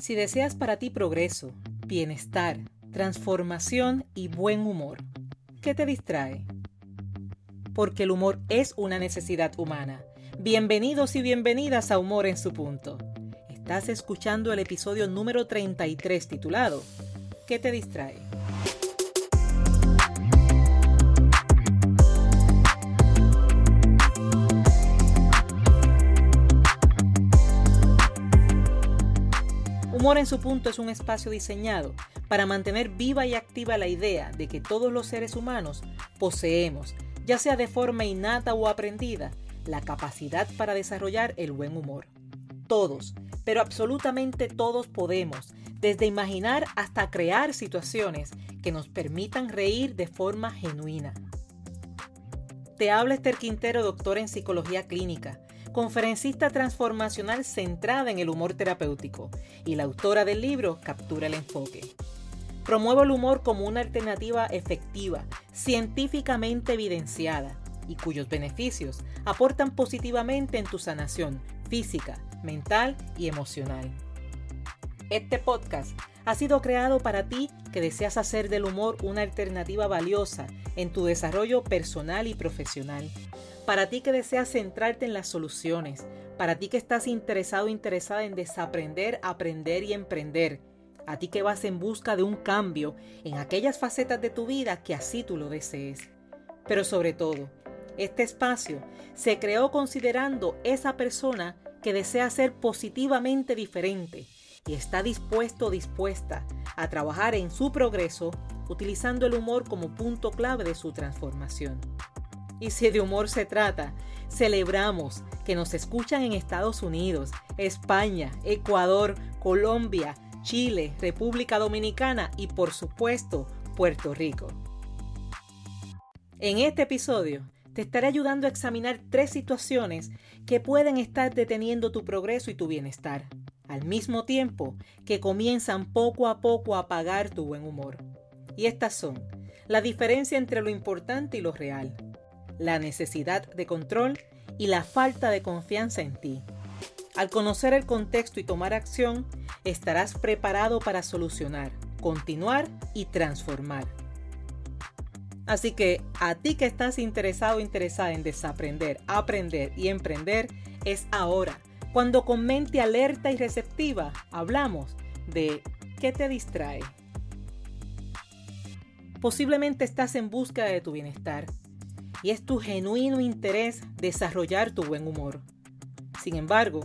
Si deseas para ti progreso, bienestar, transformación y buen humor, ¿qué te distrae? Porque el humor es una necesidad humana. Bienvenidos y bienvenidas a Humor en su punto. Estás escuchando el episodio número 33 titulado ¿Qué te distrae? Humor en su punto es un espacio diseñado para mantener viva y activa la idea de que todos los seres humanos poseemos, ya sea de forma innata o aprendida, la capacidad para desarrollar el buen humor. Todos, pero absolutamente todos podemos, desde imaginar hasta crear situaciones que nos permitan reír de forma genuina. Te habla Esther Quintero, doctora en psicología clínica conferencista transformacional centrada en el humor terapéutico y la autora del libro Captura el Enfoque. Promuevo el humor como una alternativa efectiva, científicamente evidenciada y cuyos beneficios aportan positivamente en tu sanación física, mental y emocional. Este podcast ha sido creado para ti que deseas hacer del humor una alternativa valiosa en tu desarrollo personal y profesional para ti que deseas centrarte en las soluciones, para ti que estás interesado o interesada en desaprender, aprender y emprender, a ti que vas en busca de un cambio en aquellas facetas de tu vida que así tú lo desees. Pero sobre todo, este espacio se creó considerando esa persona que desea ser positivamente diferente y está dispuesto o dispuesta a trabajar en su progreso utilizando el humor como punto clave de su transformación. Y si de humor se trata, celebramos que nos escuchan en Estados Unidos, España, Ecuador, Colombia, Chile, República Dominicana y por supuesto Puerto Rico. En este episodio te estaré ayudando a examinar tres situaciones que pueden estar deteniendo tu progreso y tu bienestar, al mismo tiempo que comienzan poco a poco a apagar tu buen humor. Y estas son la diferencia entre lo importante y lo real, la necesidad de control y la falta de confianza en ti. Al conocer el contexto y tomar acción, estarás preparado para solucionar, continuar y transformar. Así que a ti que estás interesado o interesada en desaprender, aprender y emprender, es ahora, cuando con mente alerta y receptiva hablamos de qué te distrae. Posiblemente estás en búsqueda de tu bienestar y es tu genuino interés desarrollar tu buen humor. Sin embargo,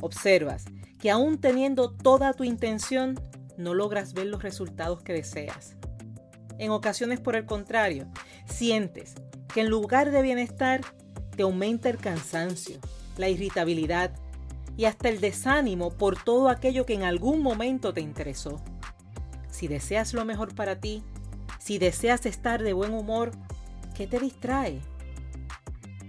observas que aún teniendo toda tu intención, no logras ver los resultados que deseas. En ocasiones, por el contrario, sientes que en lugar de bienestar, te aumenta el cansancio, la irritabilidad y hasta el desánimo por todo aquello que en algún momento te interesó. Si deseas lo mejor para ti, si deseas estar de buen humor, ¿Qué te distrae?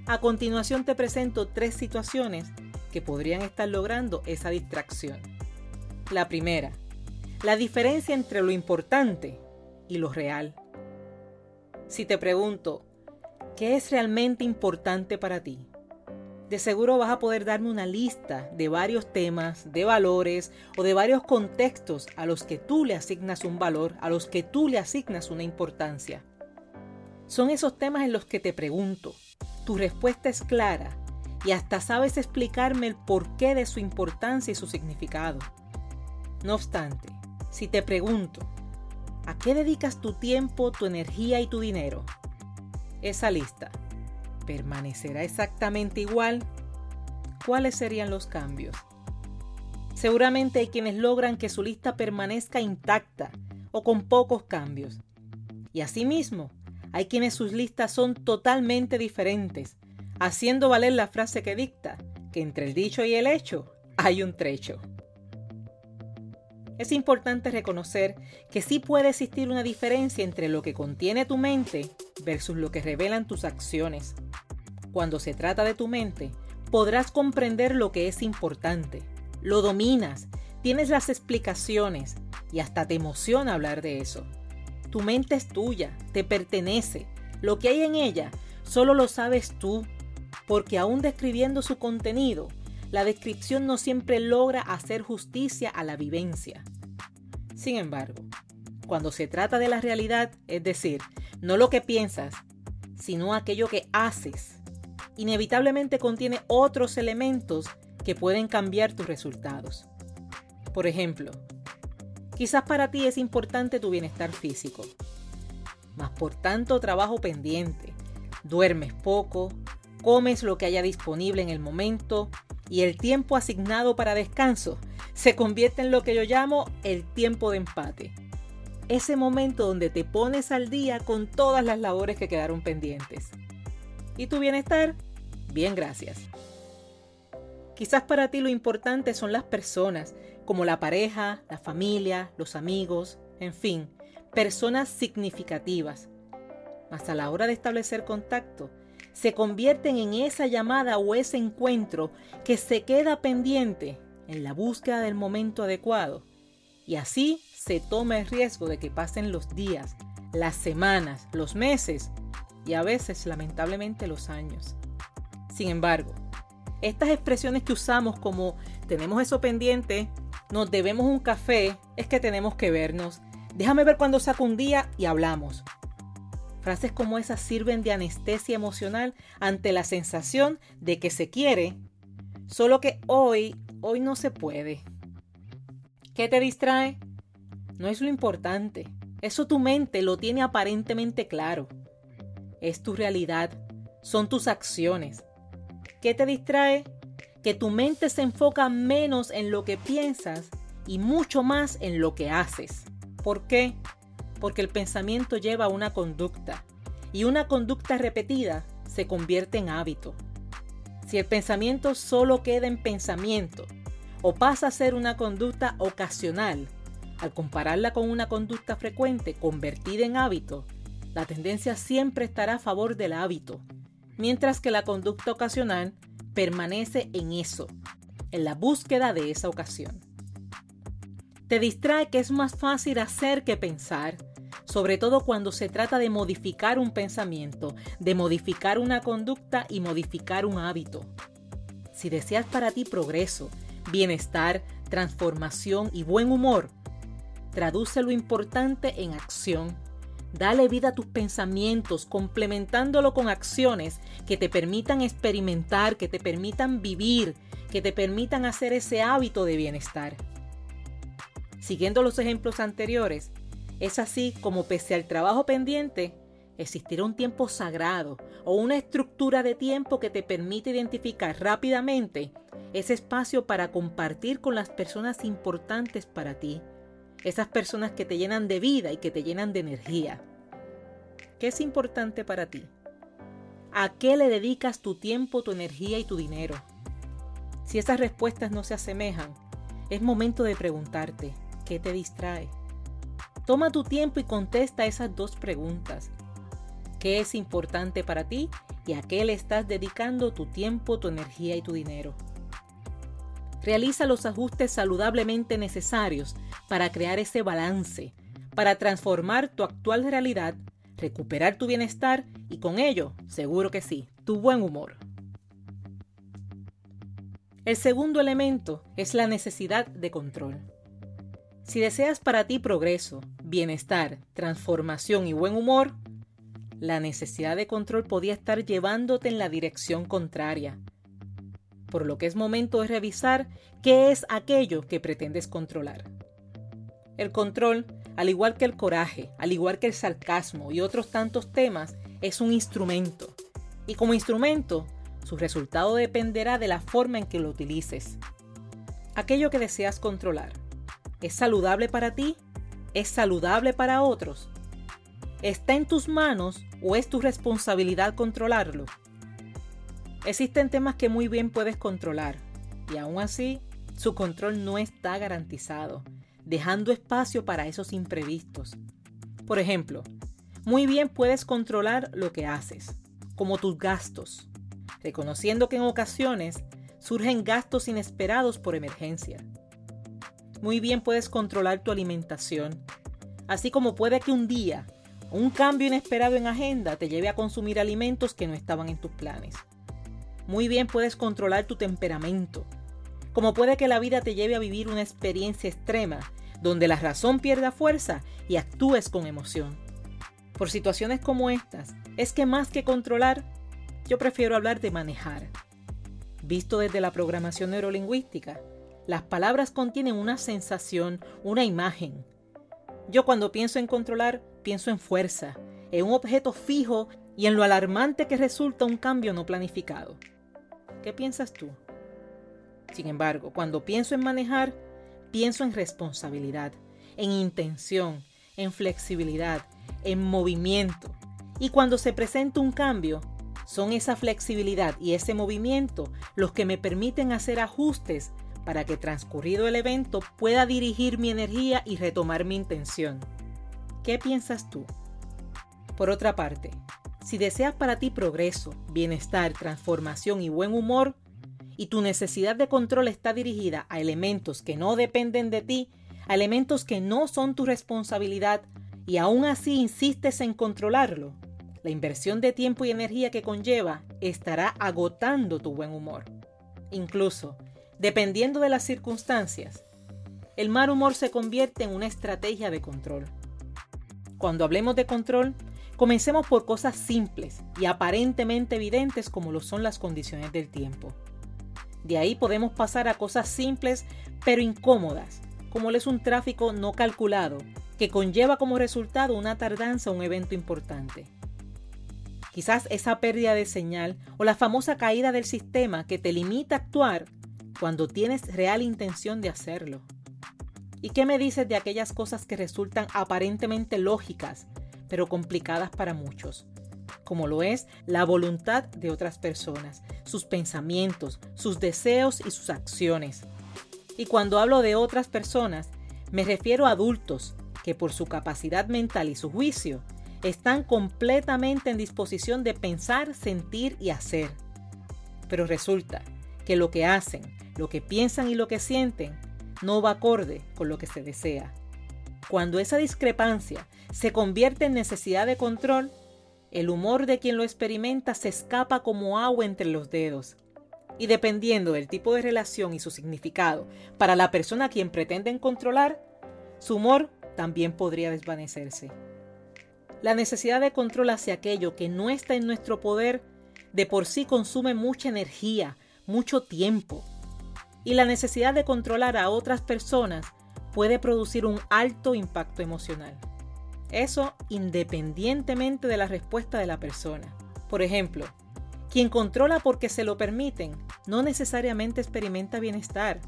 A continuación te presento tres situaciones que podrían estar logrando esa distracción. La primera, la diferencia entre lo importante y lo real. Si te pregunto, ¿qué es realmente importante para ti? De seguro vas a poder darme una lista de varios temas, de valores o de varios contextos a los que tú le asignas un valor, a los que tú le asignas una importancia. Son esos temas en los que te pregunto. Tu respuesta es clara y hasta sabes explicarme el porqué de su importancia y su significado. No obstante, si te pregunto, ¿a qué dedicas tu tiempo, tu energía y tu dinero? Esa lista, ¿permanecerá exactamente igual? ¿Cuáles serían los cambios? Seguramente hay quienes logran que su lista permanezca intacta o con pocos cambios. Y asimismo, hay quienes sus listas son totalmente diferentes, haciendo valer la frase que dicta, que entre el dicho y el hecho hay un trecho. Es importante reconocer que sí puede existir una diferencia entre lo que contiene tu mente versus lo que revelan tus acciones. Cuando se trata de tu mente, podrás comprender lo que es importante, lo dominas, tienes las explicaciones y hasta te emociona hablar de eso. Tu mente es tuya, te pertenece. Lo que hay en ella solo lo sabes tú, porque aún describiendo su contenido, la descripción no siempre logra hacer justicia a la vivencia. Sin embargo, cuando se trata de la realidad, es decir, no lo que piensas, sino aquello que haces, inevitablemente contiene otros elementos que pueden cambiar tus resultados. Por ejemplo, quizás para ti es importante tu bienestar físico, mas por tanto trabajo pendiente, duermes poco, comes lo que haya disponible en el momento y el tiempo asignado para descanso se convierte en lo que yo llamo el tiempo de empate. Ese momento donde te pones al día con todas las labores que quedaron pendientes. ¿Y tu bienestar? Bien, gracias. Quizás para ti lo importante son las personas, como la pareja, la familia, los amigos, en fin, personas significativas. Mas a la hora de establecer contacto, se convierten en esa llamada o ese encuentro que se queda pendiente en la búsqueda del momento adecuado. Y así se toma el riesgo de que pasen los días, las semanas, los meses y a veces lamentablemente los años. Sin embargo, estas expresiones que usamos como tenemos eso pendiente, nos debemos un café, es que tenemos que vernos. Déjame ver cuando saco un día y hablamos. Frases como esas sirven de anestesia emocional ante la sensación de que se quiere, solo que hoy, hoy no se puede. ¿Qué te distrae? No es lo importante. Eso tu mente lo tiene aparentemente claro. Es tu realidad, son tus acciones. ¿Qué te distrae? Que tu mente se enfoca menos en lo que piensas y mucho más en lo que haces. ¿Por qué? porque el pensamiento lleva una conducta y una conducta repetida se convierte en hábito. Si el pensamiento solo queda en pensamiento o pasa a ser una conducta ocasional, al compararla con una conducta frecuente convertida en hábito, la tendencia siempre estará a favor del hábito, mientras que la conducta ocasional permanece en eso, en la búsqueda de esa ocasión. Te distrae que es más fácil hacer que pensar, sobre todo cuando se trata de modificar un pensamiento, de modificar una conducta y modificar un hábito. Si deseas para ti progreso, bienestar, transformación y buen humor, traduce lo importante en acción. Dale vida a tus pensamientos, complementándolo con acciones que te permitan experimentar, que te permitan vivir, que te permitan hacer ese hábito de bienestar. Siguiendo los ejemplos anteriores, es así como pese al trabajo pendiente, existirá un tiempo sagrado o una estructura de tiempo que te permite identificar rápidamente ese espacio para compartir con las personas importantes para ti, esas personas que te llenan de vida y que te llenan de energía. ¿Qué es importante para ti? ¿A qué le dedicas tu tiempo, tu energía y tu dinero? Si esas respuestas no se asemejan, es momento de preguntarte, ¿Qué te distrae? Toma tu tiempo y contesta esas dos preguntas. ¿Qué es importante para ti y a qué le estás dedicando tu tiempo, tu energía y tu dinero? Realiza los ajustes saludablemente necesarios para crear ese balance, para transformar tu actual realidad, recuperar tu bienestar y con ello, seguro que sí, tu buen humor. El segundo elemento es la necesidad de control. Si deseas para ti progreso, bienestar, transformación y buen humor, la necesidad de control podía estar llevándote en la dirección contraria. Por lo que es momento de revisar qué es aquello que pretendes controlar. El control, al igual que el coraje, al igual que el sarcasmo y otros tantos temas, es un instrumento. Y como instrumento, su resultado dependerá de la forma en que lo utilices. Aquello que deseas controlar ¿Es saludable para ti? ¿Es saludable para otros? ¿Está en tus manos o es tu responsabilidad controlarlo? Existen temas que muy bien puedes controlar y aún así su control no está garantizado, dejando espacio para esos imprevistos. Por ejemplo, muy bien puedes controlar lo que haces, como tus gastos, reconociendo que en ocasiones surgen gastos inesperados por emergencia. Muy bien puedes controlar tu alimentación, así como puede que un día un cambio inesperado en agenda te lleve a consumir alimentos que no estaban en tus planes. Muy bien puedes controlar tu temperamento, como puede que la vida te lleve a vivir una experiencia extrema, donde la razón pierda fuerza y actúes con emoción. Por situaciones como estas, es que más que controlar, yo prefiero hablar de manejar. Visto desde la programación neurolingüística, las palabras contienen una sensación, una imagen. Yo cuando pienso en controlar, pienso en fuerza, en un objeto fijo y en lo alarmante que resulta un cambio no planificado. ¿Qué piensas tú? Sin embargo, cuando pienso en manejar, pienso en responsabilidad, en intención, en flexibilidad, en movimiento. Y cuando se presenta un cambio, son esa flexibilidad y ese movimiento los que me permiten hacer ajustes para que transcurrido el evento pueda dirigir mi energía y retomar mi intención. ¿Qué piensas tú? Por otra parte, si deseas para ti progreso, bienestar, transformación y buen humor, y tu necesidad de control está dirigida a elementos que no dependen de ti, a elementos que no son tu responsabilidad, y aún así insistes en controlarlo, la inversión de tiempo y energía que conlleva estará agotando tu buen humor. Incluso, dependiendo de las circunstancias, el mal humor se convierte en una estrategia de control. Cuando hablemos de control, Comencemos por cosas simples y aparentemente evidentes como lo son las condiciones del tiempo. De ahí podemos pasar a cosas simples pero incómodas, como es un tráfico no calculado, que conlleva como resultado una tardanza o un evento importante. Quizás esa pérdida de señal o la famosa caída del sistema que te limita a actuar cuando tienes real intención de hacerlo. ¿Y qué me dices de aquellas cosas que resultan aparentemente lógicas, pero complicadas para muchos, como lo es la voluntad de otras personas, sus pensamientos, sus deseos y sus acciones. Y cuando hablo de otras personas, me refiero a adultos que por su capacidad mental y su juicio están completamente en disposición de pensar, sentir y hacer. Pero resulta que lo que hacen, lo que piensan y lo que sienten no va acorde con lo que se desea. Cuando esa discrepancia se convierte en necesidad de control, el humor de quien lo experimenta se escapa como agua entre los dedos. Y dependiendo del tipo de relación y su significado para la persona a quien pretenden controlar, su humor también podría desvanecerse. La necesidad de control hacia aquello que no está en nuestro poder de por sí consume mucha energía, mucho tiempo. Y la necesidad de controlar a otras personas puede producir un alto impacto emocional. Eso independientemente de la respuesta de la persona. Por ejemplo, quien controla porque se lo permiten no necesariamente experimenta bienestar,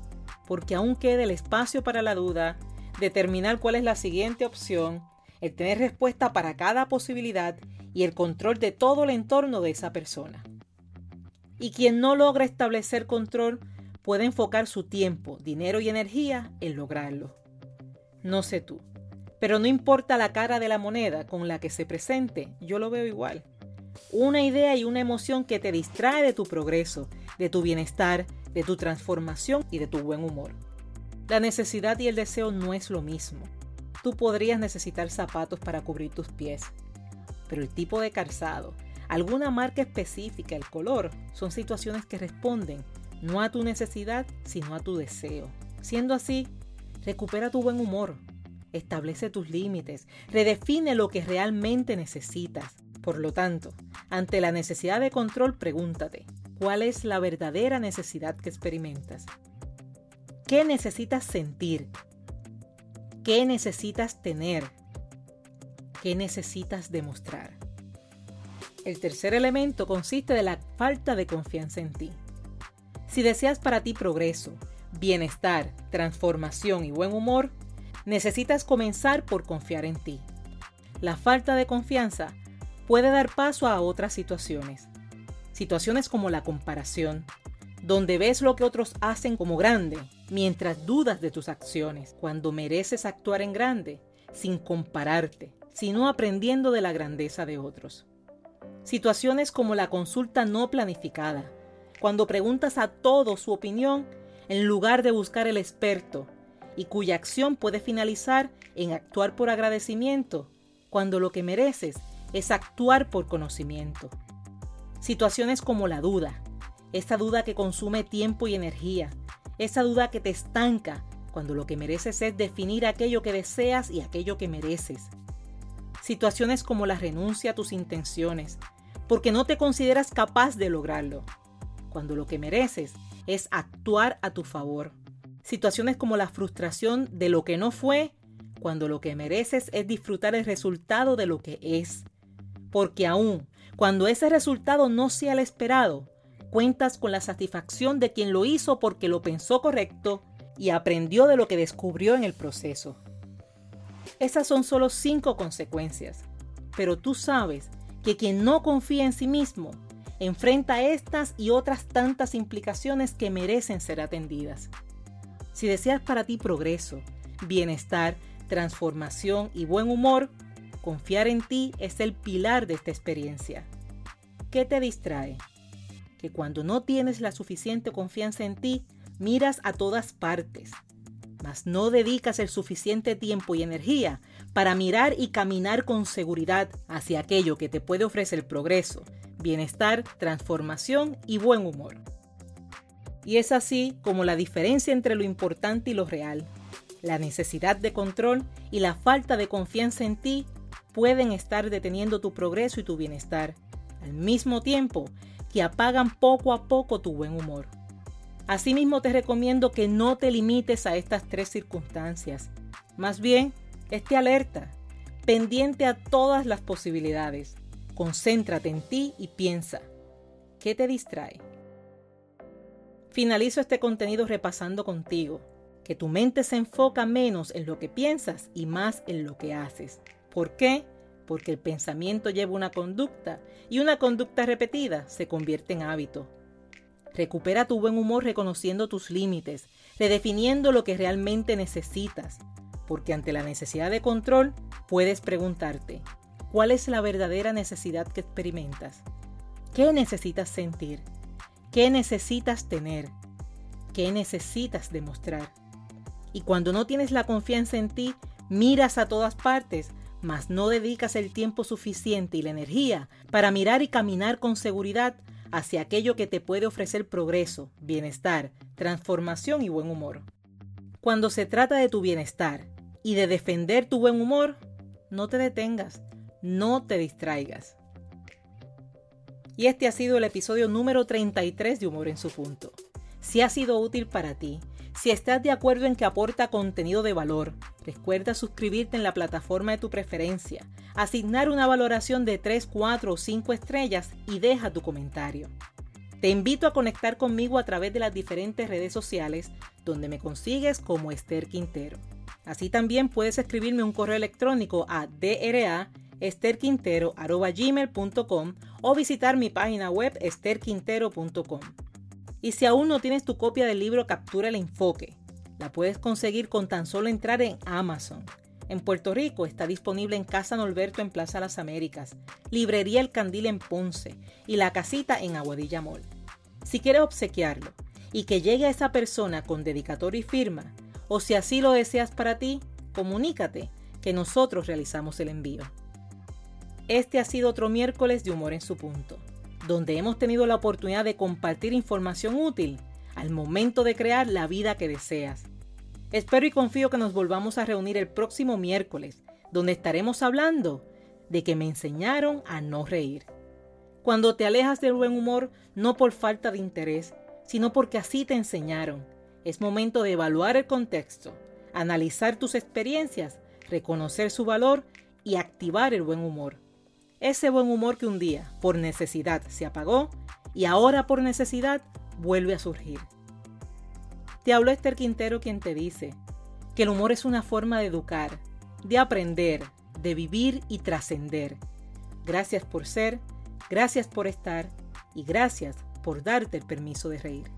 porque aún queda el espacio para la duda, determinar cuál es la siguiente opción, el tener respuesta para cada posibilidad y el control de todo el entorno de esa persona. Y quien no logra establecer control puede enfocar su tiempo, dinero y energía en lograrlo. No sé tú, pero no importa la cara de la moneda con la que se presente, yo lo veo igual. Una idea y una emoción que te distrae de tu progreso, de tu bienestar, de tu transformación y de tu buen humor. La necesidad y el deseo no es lo mismo. Tú podrías necesitar zapatos para cubrir tus pies, pero el tipo de calzado, alguna marca específica, el color, son situaciones que responden no a tu necesidad, sino a tu deseo. Siendo así, recupera tu buen humor, establece tus límites, redefine lo que realmente necesitas. Por lo tanto, ante la necesidad de control, pregúntate, ¿cuál es la verdadera necesidad que experimentas? ¿Qué necesitas sentir? ¿Qué necesitas tener? ¿Qué necesitas demostrar? El tercer elemento consiste de la falta de confianza en ti. Si deseas para ti progreso, bienestar, transformación y buen humor, necesitas comenzar por confiar en ti. La falta de confianza puede dar paso a otras situaciones. Situaciones como la comparación, donde ves lo que otros hacen como grande, mientras dudas de tus acciones, cuando mereces actuar en grande, sin compararte, sino aprendiendo de la grandeza de otros. Situaciones como la consulta no planificada, cuando preguntas a todos su opinión en lugar de buscar el experto y cuya acción puede finalizar en actuar por agradecimiento, cuando lo que mereces es actuar por conocimiento. Situaciones como la duda, esta duda que consume tiempo y energía, esa duda que te estanca cuando lo que mereces es definir aquello que deseas y aquello que mereces. Situaciones como la renuncia a tus intenciones, porque no te consideras capaz de lograrlo, cuando lo que mereces es actuar a tu favor. Situaciones como la frustración de lo que no fue, cuando lo que mereces es disfrutar el resultado de lo que es. Porque aún cuando ese resultado no sea el esperado, cuentas con la satisfacción de quien lo hizo porque lo pensó correcto y aprendió de lo que descubrió en el proceso. Esas son solo cinco consecuencias, pero tú sabes que quien no confía en sí mismo enfrenta estas y otras tantas implicaciones que merecen ser atendidas. Si deseas para ti progreso, bienestar, transformación y buen humor, confiar en ti es el pilar de esta experiencia. ¿Qué te distrae? Que cuando no tienes la suficiente confianza en ti, miras a todas partes, mas no dedicas el suficiente tiempo y energía para mirar y caminar con seguridad hacia aquello que te puede ofrecer progreso, bienestar, transformación y buen humor. Y es así como la diferencia entre lo importante y lo real, la necesidad de control y la falta de confianza en ti pueden estar deteniendo tu progreso y tu bienestar, al mismo tiempo que apagan poco a poco tu buen humor. Asimismo te recomiendo que no te limites a estas tres circunstancias. Más bien, esté alerta, pendiente a todas las posibilidades. Concéntrate en ti y piensa, ¿qué te distrae? Finalizo este contenido repasando contigo que tu mente se enfoca menos en lo que piensas y más en lo que haces. ¿Por qué? Porque el pensamiento lleva una conducta y una conducta repetida se convierte en hábito. Recupera tu buen humor reconociendo tus límites, redefiniendo lo que realmente necesitas, porque ante la necesidad de control puedes preguntarte, ¿cuál es la verdadera necesidad que experimentas? ¿Qué necesitas sentir? ¿Qué necesitas tener? ¿Qué necesitas demostrar? Y cuando no tienes la confianza en ti, miras a todas partes, mas no dedicas el tiempo suficiente y la energía para mirar y caminar con seguridad hacia aquello que te puede ofrecer progreso, bienestar, transformación y buen humor. Cuando se trata de tu bienestar y de defender tu buen humor, no te detengas, no te distraigas. Y este ha sido el episodio número 33 de Humor en su punto. Si ha sido útil para ti, si estás de acuerdo en que aporta contenido de valor, recuerda suscribirte en la plataforma de tu preferencia, asignar una valoración de 3, 4 o 5 estrellas y deja tu comentario. Te invito a conectar conmigo a través de las diferentes redes sociales donde me consigues como Esther Quintero. Así también puedes escribirme un correo electrónico a dra.esterquintero.com o visitar mi página web esterquintero.com. Y si aún no tienes tu copia del libro Captura el Enfoque, la puedes conseguir con tan solo entrar en Amazon. En Puerto Rico está disponible en Casa Norberto en Plaza Las Américas, Librería El Candil en Ponce y La Casita en Aguadilla Mall. Si quieres obsequiarlo y que llegue a esa persona con dedicatoria y firma, o si así lo deseas para ti, comunícate que nosotros realizamos el envío. Este ha sido otro miércoles de humor en su punto donde hemos tenido la oportunidad de compartir información útil al momento de crear la vida que deseas. Espero y confío que nos volvamos a reunir el próximo miércoles, donde estaremos hablando de que me enseñaron a no reír. Cuando te alejas del buen humor, no por falta de interés, sino porque así te enseñaron. Es momento de evaluar el contexto, analizar tus experiencias, reconocer su valor y activar el buen humor. Ese buen humor que un día, por necesidad, se apagó y ahora por necesidad vuelve a surgir. Te habló Esther Quintero quien te dice que el humor es una forma de educar, de aprender, de vivir y trascender. Gracias por ser, gracias por estar y gracias por darte el permiso de reír.